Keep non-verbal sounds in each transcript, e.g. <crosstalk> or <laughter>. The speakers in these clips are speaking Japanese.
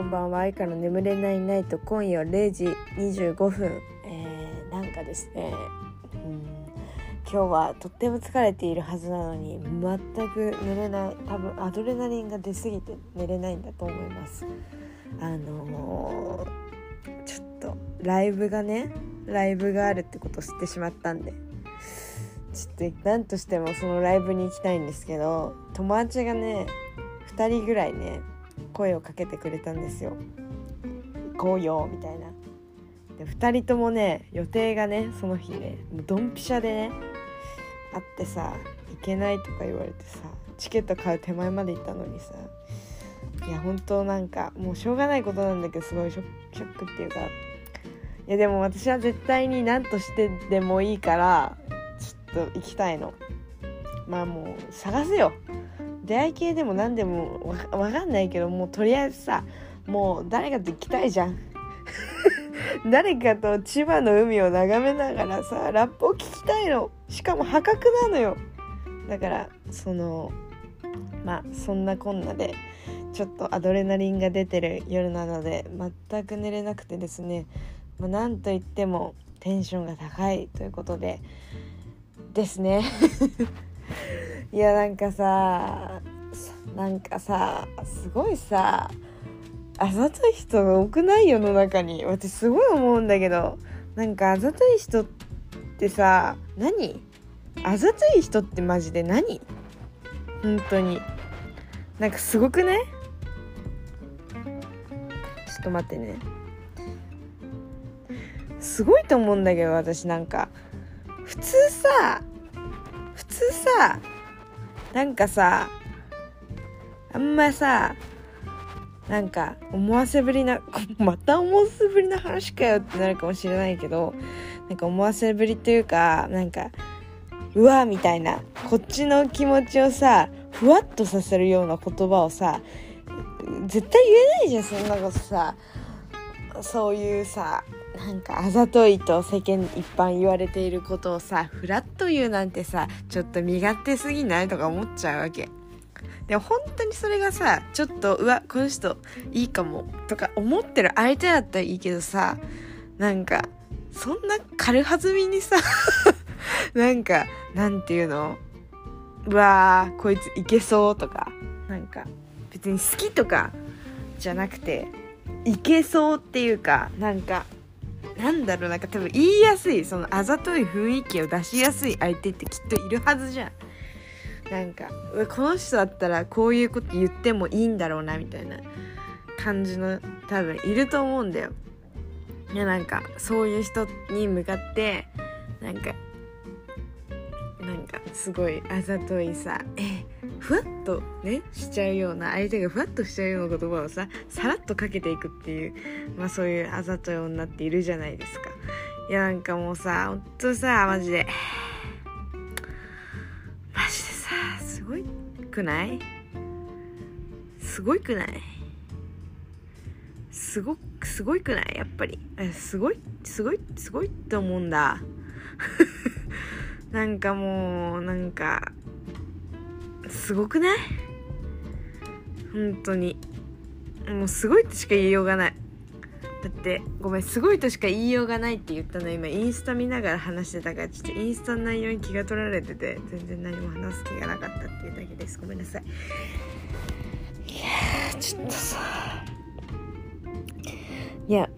こんばんは。愛花の眠れないナイト。今夜0時25分、えー、なんかですね、うん、今日はとっても疲れているはずなのに全く寝れない。多分アドレナリンが出過ぎて寝れないんだと思います。あのー、ちょっとライブがねライブがあるってことを知ってしまったんで。ちょっと何としてもそのライブに行きたいんですけど友達がね2人ぐらいね声をかけてくれたんですよ。行こうよみたいな。で2人ともね予定がねその日ねもうドンピシャでね会ってさ行けないとか言われてさチケット買う手前まで行ったのにさいや本当なんかもうしょうがないことなんだけどすごいショックっていうか。いやでも私は絶対に何としてでもいいからちょっと行きたいの。まあもう探せよ。出会い系でも何でもわかんないけどもうとりあえずさもう誰かと行きたいじゃん。<laughs> 誰かと千葉の海を眺めながらさラップを聴きたいの。しかも破格なのよ。だからそのまあそんなこんなでちょっとアドレナリンが出てる夜なので全く寝れなくてですね、まあ、なんといってもテンションが高いということでですね。<laughs> いやなんかさなんかさすごいさあざとい人が多くない？世の中に。私すごい思うんだけど。なんかあざとい人ってさ何？あざとい人ってマジで何？本当に。なんかすごくねちょっと待ってね。すごいと思うんだけど私なんか。普通さ通さなんかさあんまさなんか思わせぶりな <laughs> また思わせぶりな話かよってなるかもしれないけどなんか思わせぶりというかなんかうわみたいなこっちの気持ちをさふわっとさせるような言葉をさ絶対言えないじゃんそんなことさそういうさなんかあざといと世間一般言われていることをさフラッと言うなんてさちょっと身勝手すぎないとか思っちゃうわけ。でも本当にそれがさちょっとうわこの人いいかもとか思ってる相手だったらいいけどさなんかそんな軽はずみにさ <laughs> なんかなんていうの？うわーこいついけそうとかなんか別に好きとかじゃなくていけそうっていうかなんかなんだろうなんか多分言いやすいそのあざとい雰囲気を出しやすい相手ってきっといるはずじゃん。なんかこの人だったらこういうこと言ってもいいんだろうなみたいな感じの多分いると思うんだよ。いやなんかそういう人に向かってなんかなんかすごいあざといさえふわっとねしちゃうような相手がふわっとしちゃうような言葉をささらっとかけていくっていうまあそういうあざとい女っているじゃないですか。いやなんかもうさほんとさマジで。マジでさすごいくない？すごいくない？すごすごいくない？やっぱり。すごいすごいすごいと思うんだ。<laughs> なんかもうなんかすごくない？本当に。もうすごいとしか言いようがない。だってごめんすごいとしか言いようがないって言ったの。今インスタ見ながら話してたからちょっとインスタの内容に気が取られてて全然何も話す気がなかったっていうだけです。ごめんなさい。いやちょっとさ。いや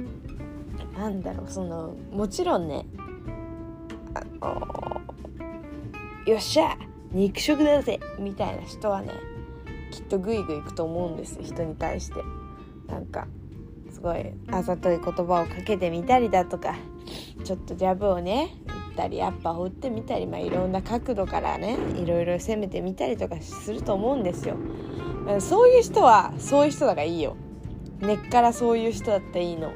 なんだろうそのもちろんねあのよっしゃ。肉食だぜみたいな人はねきっとグイグイいくと思うんです人に対して。なんかすごいあざとい言葉をかけてみたりだとかちょっとジャブをね打ったりアッパーを打ってみたり、まあ、いろんな角度からねいろいろ攻めてみたりとかすると思うんですよ。そういう人はそういう人だからいいよ。根っからそういう人だっていいの。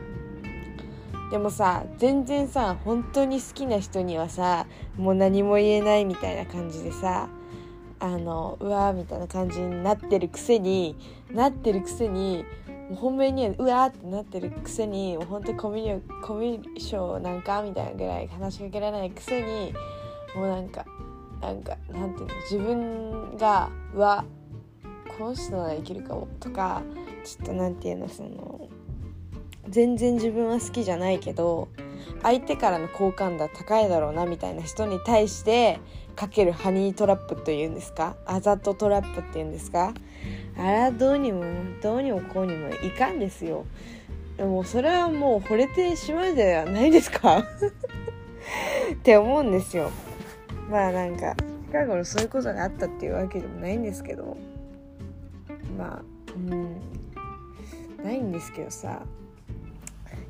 でもさ全然さ本当に好きな人にはさもう何も言えないみたいな感じでさあのうわーみたいな感じになってるくせになってるくせに本命にはうわーってなってるくせにもう本当コミュコミュ障なんかみたいなぐらい話しかけられないくせにもうなんかなんかなんていうの自分がうわこの人ならいけるかもとかちょっとなんていうのその全然自分は好きじゃないけど相手からの好感度は高いだろうなみたいな人に対してかけるハニートラップというんですか？あざとトラップっていうんですか？あれはどうにもどうにもこうにもいかんですよ。でもそれはもう惚れてしまうではないですか？<laughs> って思うんですよ。まあなんか近頃そういうことがあったっていうわけでもないんですけど。まあうん。ないんですけどさ。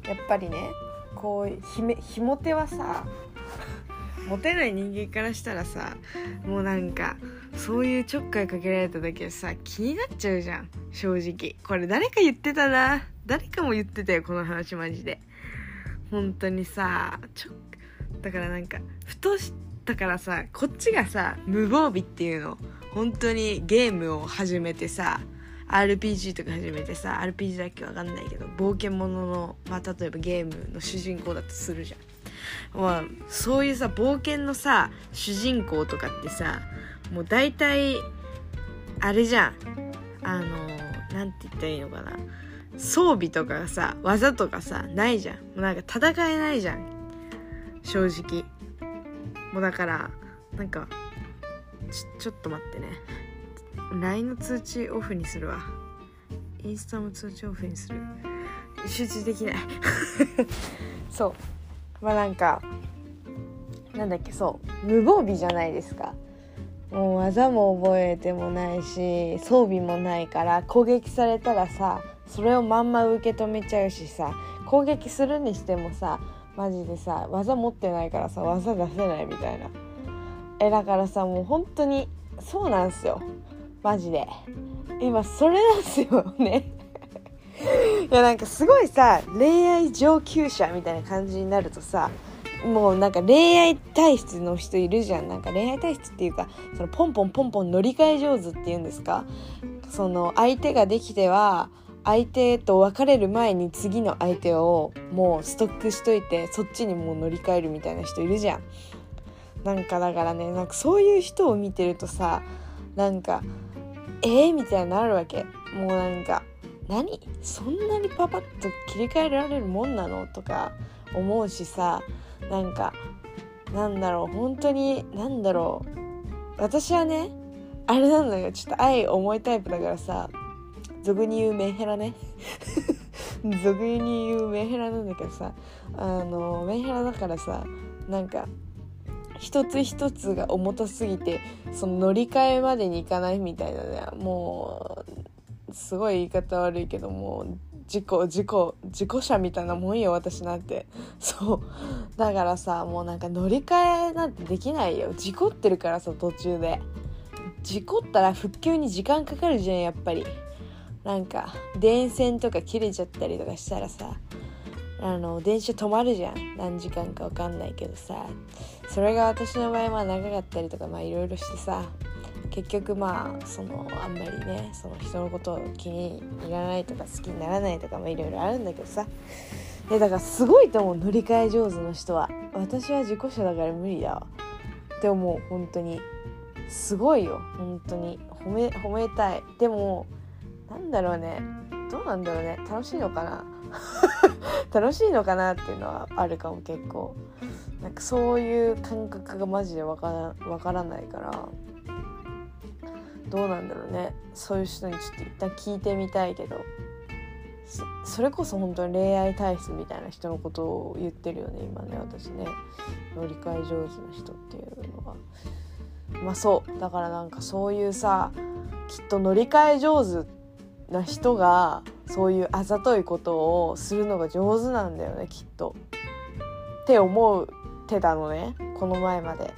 やっぱりねこうひめひも手はさ <laughs> モテない人間からしたらさもうなんかそういうちょっかいかけられただけでさ気になっちゃうじゃん正直。これ誰か言ってたな。誰かも言ってたよこの話マジで。本当にさちょだからなんかふとしたからさこっちがさ無防備っていうの。本当にゲームを始めてさ RPG とか始めてさ RPG だっけわかんないけど冒険者の、まあ、例えばゲームの主人公だとするじゃん。まあ、そういうさ冒険のさ主人公とかってさもう大体あれじゃん。あの何て言ったらいいのかな。装備とかさ技とかさないじゃん。もうなんか戦えないじゃん。正直。もうだからなんかちちょっと待ってね。LINE の通知オフにするわ。インスタも通知オフにする。集中できない。<laughs> そう。まあなんかなんだっけそう。無防備じゃないですか。もう技も覚えてもないし装備もないから攻撃されたらさそれをまんま受け止めちゃうしさ攻撃するにしてもさマジでさ技持ってないからさ技出せないみたいな。えだからさもう本当にそうなんすよ。マジで。今それなんすよね。<laughs> いやなんかすごいさ恋愛上級者みたいな感じになるとさもうなんか恋愛体質の人いるじゃん。なんか恋愛体質っていうかそのポンポンポンポン乗り換え上手っていうんですか。その相手ができては相手と別れる前に次の相手をもうストックしといてそっちにもう乗り換えるみたいな人いるじゃん。なんかだからねなんかそういう人を見てるとさなんかえー、みたいになるわけ。もうなんか何？そんなにパパッと切り替えられるもんなの？とか思うしさ。なんかなんだろう？本当になんだろう？私はねあれなんだよ。ちょっと愛重いタイプだからさ。俗に言うメンヘラね。<laughs> 俗に言うメンヘラなんだけどさ。あのメンヘラだからさ。なんか一つ一つが重たすぎてその乗り換えまでにいかないみたいなねもうすごい言い方悪いけどもう事故事故事故車みたいなもんよ私なんて。そう。だからさもうなんか乗り換えなんてできないよ。事故ってるからさ途中で。事故ったら復旧に時間かかるじゃんやっぱり。なんか電線とか切れちゃったりとかしたらさあの電車止まるじゃん。何時間か分かんないけどさ。それが私の場合は長かったりとかまあいろいろしてさ。結局まあそのあんまりねその人のことを気に入らないとか好きにならないとかもいろいろあるんだけどさ。でだからすごいと思う乗り換え上手の人は。私は事故車だから無理だわ。って思う本当に。すごいよ本当に。褒め褒めたい。でもなんだろうね。どうなんだろうね。楽しいのかな？<laughs> 楽しいのかなっていうのはあるかも結構。なんかそういう感覚がマジでわからわからないから。どうなんだろうね。そういう人にちょっと一旦聞いてみたいけど。それこそ本当に恋愛体質みたいな人のことを言ってるよね。今ね私ね。乗り換え上手な人っていうのは。まあそう。だからなんかそういうさきっと乗り換え上手な人がそういうあざといことをするのが上手なんだよねきっと。って思ってたのねこの前まで。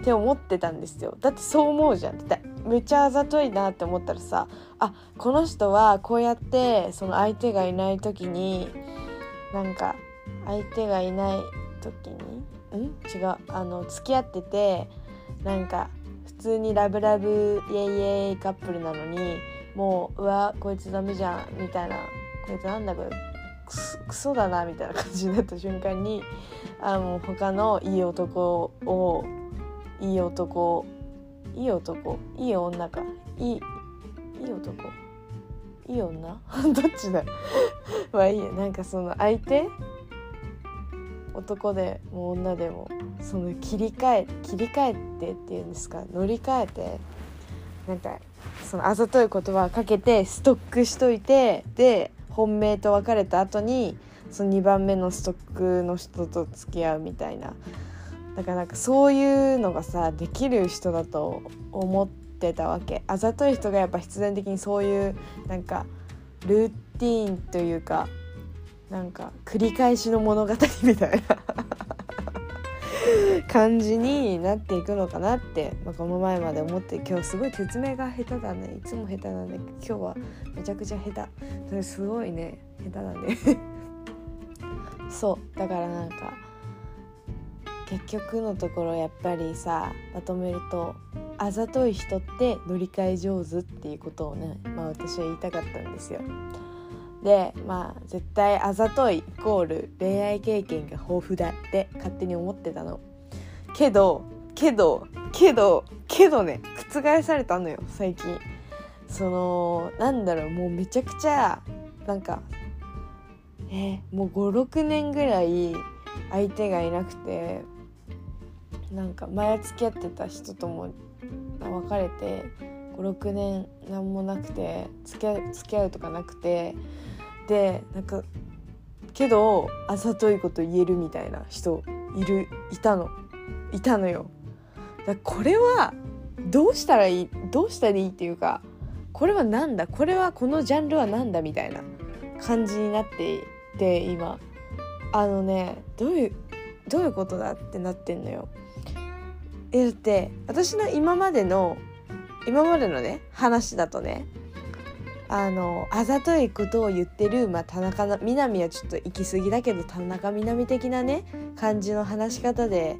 って思ってたんですよだってそう思うじゃんってめっちゃあざといなって思ったらさあこの人はこうやってその相手がいない時になんか相手がいない時にん？違うあの付き合っててなんか普通にラブラブイエイイエイカップルなのにもううわこいつダメじゃんみたいな。こいつなんだこれ。クソだなみたいな感じになった瞬間にあの他のいい男をいい男いい男いい女か。いいいい男？いい女？<laughs> どっちだ？まあいいや。なんかその相手？男でも女でもその切り替え切り替えてっていうんですか？乗り換えてなんかそのあざとい言葉をかけてストックしといてで本命と別れた後にその2番目のストックの人と付き合うみたいな。だからなんかそういうのがさできる人だと思ってたわけ。あざとい人がやっぱ必然的にそういうなんかルーティーンというかなんか繰り返しの物語みたいな。感じになっていくのかなって、まあ、この前まで思って今日すごい説明が下手だね。いつも下手なんで今日はめちゃくちゃ下手。それすごいね。下手なんでそう。だからなんか結局のところやっぱりさまとめるとあざとい人って乗り換え上手っていうことをね、まあ、私は言いたかったんですよ。でまあ絶対あざといイコール恋愛経験が豊富だって勝手に思ってたの。けどけどけどけどね覆されたのよ最近。そのなんだろうもうめちゃくちゃなんかえ、もう56年ぐらい相手がいなくてなんか前付き合ってた人とも別れて56年何もなくて付き合付き合うとかなくてでなんかけどあざといこと言えるみたいな人いるいたのいたのよ。だこれはどうしたらいいどうしたらいいっていうかこれは何だこれはこのジャンルは何だみたいな感じになっていて今あのねどういうどういうことだってなってんのよ。えだって私の今までの今までのね話だとねあのあざといことを言ってる、まあ、田中みな実はちょっと行き過ぎだけど田中みな実的なね感じの話し方で、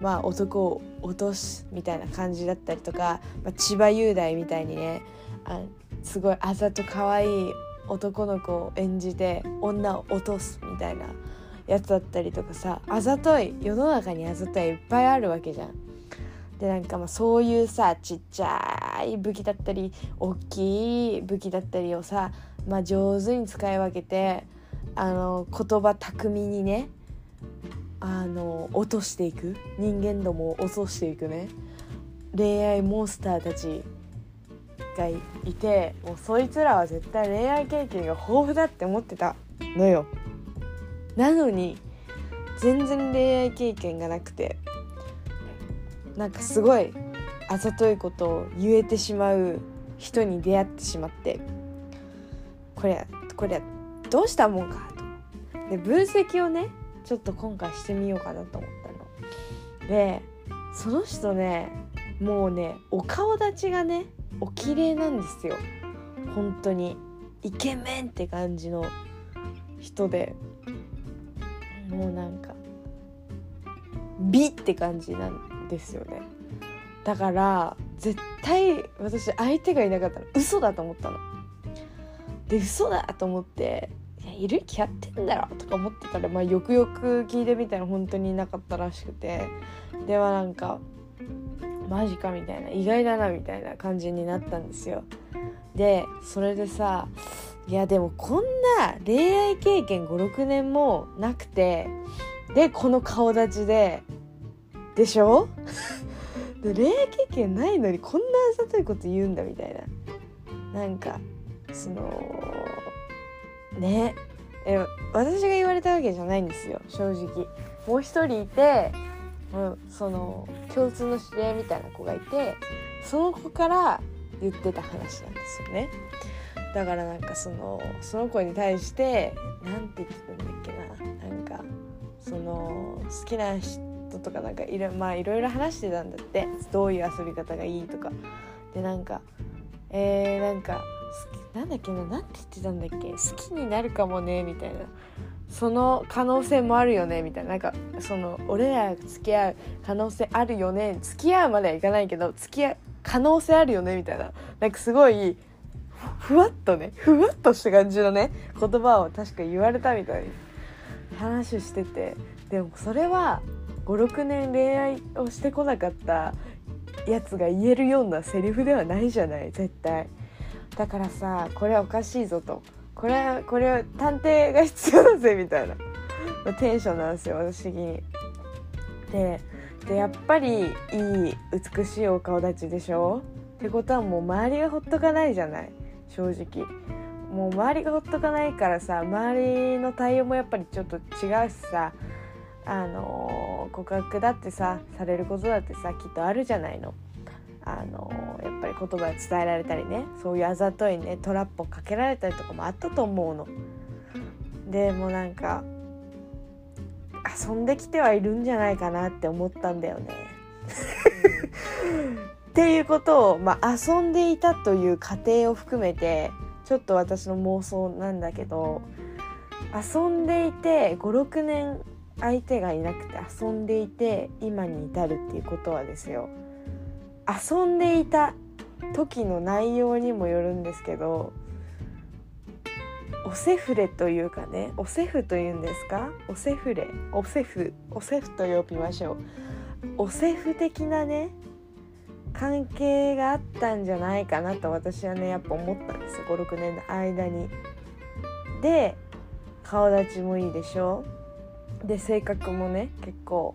まあ、男を落とすみたいな感じだったりとか、まあ、千葉雄大みたいにねあすごいあざと可愛い男の子を演じて女を落とすみたいなやつだったりとかさあざとい世の中にあざといいっぱいあるわけじゃん。でなんかまあそういうさちっちゃい武器だったり大きい武器だったりをさ、まあ、上手に使い分けてあの言葉巧みにねあの落としていく。人間どもを落としていくね。恋愛モンスターたちがいてもうそいつらは絶対恋愛経験が豊富だって思ってたのよ。なのに全然恋愛経験がなくて。なんかすごいあざといことを言えてしまう人に出会ってしまってこれこれどうしたもんかと。で分析をねちょっと今回してみようかなと思ったの。でその人ねもうねお顔立ちがねお綺麗なんですよ。本当に。イケメンって感じの人で。もうなんか美って感じなんですよね。だから絶対私相手がいなかったら嘘だと思ったの。で嘘だと思っていやいる気やってんだろとか思ってたら、まあ、よくよく聞いてみたら本当にいなかったらしくて。ではなんかマジかみたいな意外だなみたいな感じになったんですよ。でそれでさいやでもこんな恋愛経験56年もなくてでこの顔立ちででしょ？<laughs> で恋愛経験ないのにこんなあざといこと言うんだみたいな。なんかそのね。え私が言われたわけじゃないんですよ正直。もう一人いてうんその共通の知り合いみたいな子がいてその子から言ってた話なんですよね。だからなんかそのその子に対して何て言ってたんだっけな。なんかその好きな人とかなんかいろ,、まあ、いろいろ話してたんだって。どういう遊び方がいいとか。でなんかえー、なんかなんだっけな何て言ってたんだっけ。好きになるかもねみたいな。その可能性もあるよねみたいな。なんかその俺らが付き合う可能性あるよね。付き合うまではいかないけど付き合う可能性あるよねみたいな。なんかすごいふわっとねふわっとした感じのね言葉を確か言われたみたいに話してて。でもそれは56年恋愛をしてこなかったやつが言えるようなセリフではないじゃない絶対。だからさこれはおかしいぞとこれはこれは探偵が必要だぜみたいなテンションなんですよ私に。ででやっぱりいい美しいお顔立ちでしょ？ってことはもう周りがほっとかないじゃない正直もう周りがほっとかないからさ周りの対応もやっぱりちょっと違うしさあの告白だってさされることだってさきっとあるじゃないの。あのやっぱり言葉で伝えられたりねそういうあざといねトラップをかけられたりとかもあったと思うの。でもなんか遊んできてはいるんじゃないかなって思ったんだよね。<laughs> っていうことを、まあ、遊んでいたという過程を含めてちょっと私の妄想なんだけど遊んでいて56年相手がいなくて遊んでいて今に至るっていうことはですよ。遊んでいた時の内容にもよるんですけどおセフレというかねおセフというんですか？おセフレおセフおセフと呼びましょう。おセフ的なね関係があったんじゃないかなと私はねやっぱ思ったんです56年の間に。で顔立ちもいいでしょ？で性格もね結構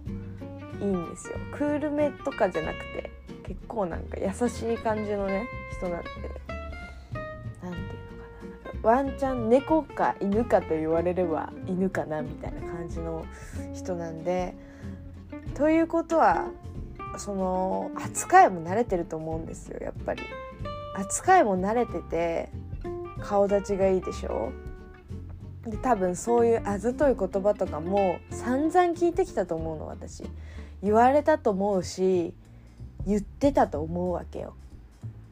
いいんですよ。クールめとかじゃなくて結構なんか優しい感じのね人なんで。何て言うのかな。ワンちゃん猫か犬かと言われれば犬かなみたいな感じの人なんで。ということはその扱いも慣れてると思うんですよやっぱり。扱いも慣れてて顔立ちがいいでしょ。多分そういうあざとい言葉とかも散々聞いてきたと思うの私。言われたと思うし言ってたと思うわけよ。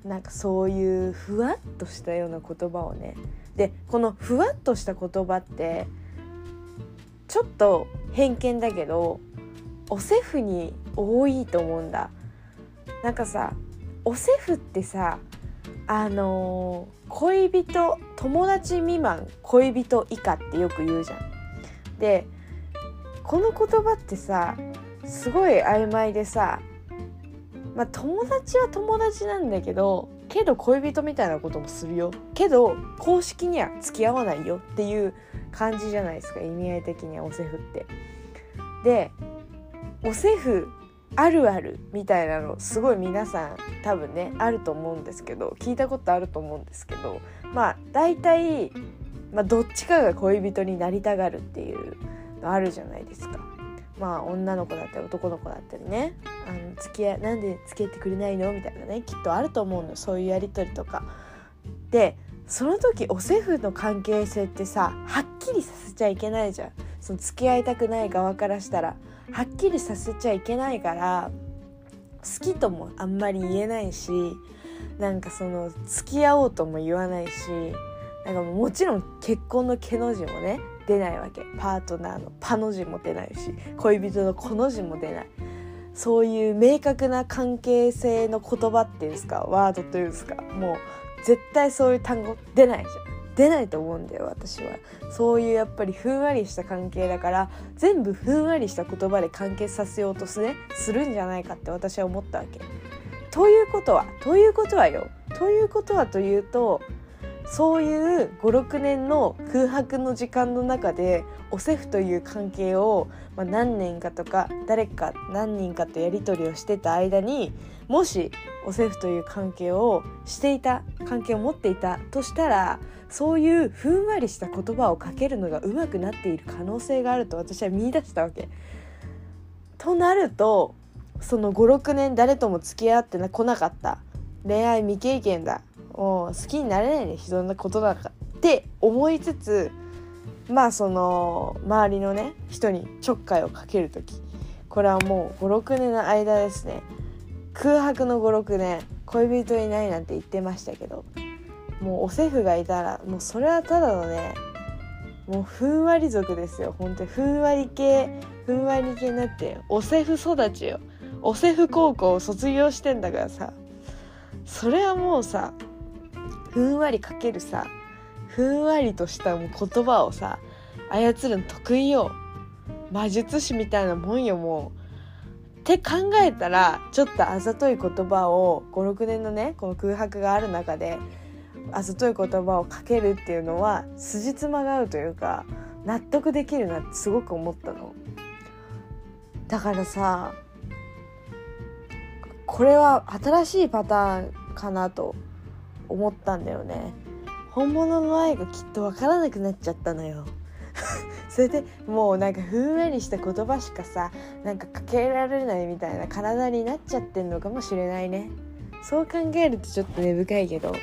なんかそういうふわっとしたような言葉をね。でこのふわっとした言葉ってちょっと偏見だけどおセフに多いと思うんだ。なんかさおセフってさあのー、恋人友達未満恋人以下ってよく言うじゃん。でこの言葉ってさすごい曖昧でさまあ友達は友達なんだけどけど恋人みたいなこともするよけど公式には付き合わないよっていう感じじゃないですか意味合い的にはおセフって。でおセフあるあるみたいなのすごい皆さん多分ねあると思うんですけど聞いたことあると思うんですけどまあ大体、まあ、どっちかが恋人になりたがるっていうのあるじゃないですか。まあ女の子だったり男の子だったりね。あの付き合いなんで付き合ってくれないの？みたいなねきっとあると思うの。そういうやり取りとか。でその時おセフの関係性ってさはっきりさせちゃいけないじゃん。その付き合いたくない側からしたら。はっきりさせちゃいけないから好きともあんまり言えないしなんかその付き合おうとも言わないしなんかもちろん結婚の「け」の字もね出ないわけ。パートナーの「パ」の字も出ないし恋人の「こ」の字も出ない。そういう明確な関係性の言葉っていうんですか？ワードというんですか？もう絶対そういう単語出ないじゃん。出ないと思うんだよ私はそういうやっぱりふんわりした関係だから全部ふんわりした言葉で完結させようとす,、ね、するんじゃないかって私は思ったわけ。ということはということはよということはというとそういう56年の空白の時間の中でおセフという関係を、まあ、何年かとか誰か何人かとやり取りをしてた間にもしおセフという関係をしていた関係を持っていたとしたらそういうふんわりした言葉をかけるのが上手くなっている可能性があると私は見出したわけ。となるとその56年誰とも付き合ってこなかった。恋愛未経験だ。もう好きになれないね。人のことだからって思いつつまあその周りのね人にちょっかいをかける時。これはもう56年の間ですね。空白の56年恋人いないなんて言ってましたけどもうおセフがいたらもうそれはただのねもうふんわり族ですよ。本当にふんわり系ふんわり系になっておセフ育ちよ。おセフ高校を卒業してんだからさ。それはもうさふんわりかけるさふんわりとしたもう言葉をさ操るの得意よ。魔術師みたいなもんよもう。って考えたらちょっとあざとい言葉を56年のねこの空白がある中であざとい言葉をかけるっていうのは筋妻が合うというか納得できるなってすごく思ったの。だからさこれは新しいパターンかなと思ったんだよね。本物の愛がきっと分からなくなっちゃったのよ。<laughs> それでもうなんかふんわりした言葉しかさなんかかけられないみたいな体になっちゃってんのかもしれないね。そう考えるとちょっと根深いけど。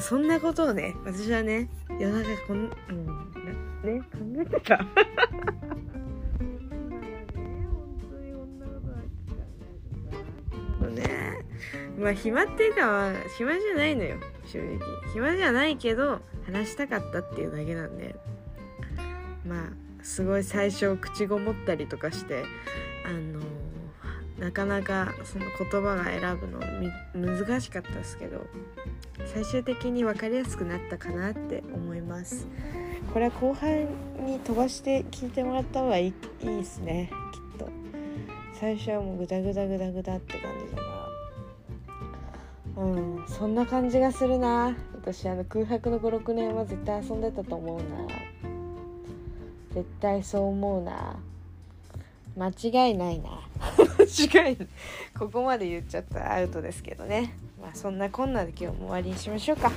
そんなことをね私はね夜中こん、うん、ね考えてた。<laughs> ねまあ暇っていうかは暇じゃないのよ正直。暇じゃないけど話したかったっていうだけなんでまあすごい最初口ごもったりとかしてあのなかなかその言葉が選ぶの難しかったですけど最終的に分かりやすくなったかなって思います。これは後半に飛ばして聞いてもらった方がいいいいですねきっと。最初はもうグダグダグダグダって感じだからうんそんな感じがするな。私あの空白の56年は絶対遊んでたと思うな。絶対そう思うな。間違いないな。間違いない。ここまで言っちゃったらアウトですけどね。まあそんなこんなで今日も終わりにしましょうか。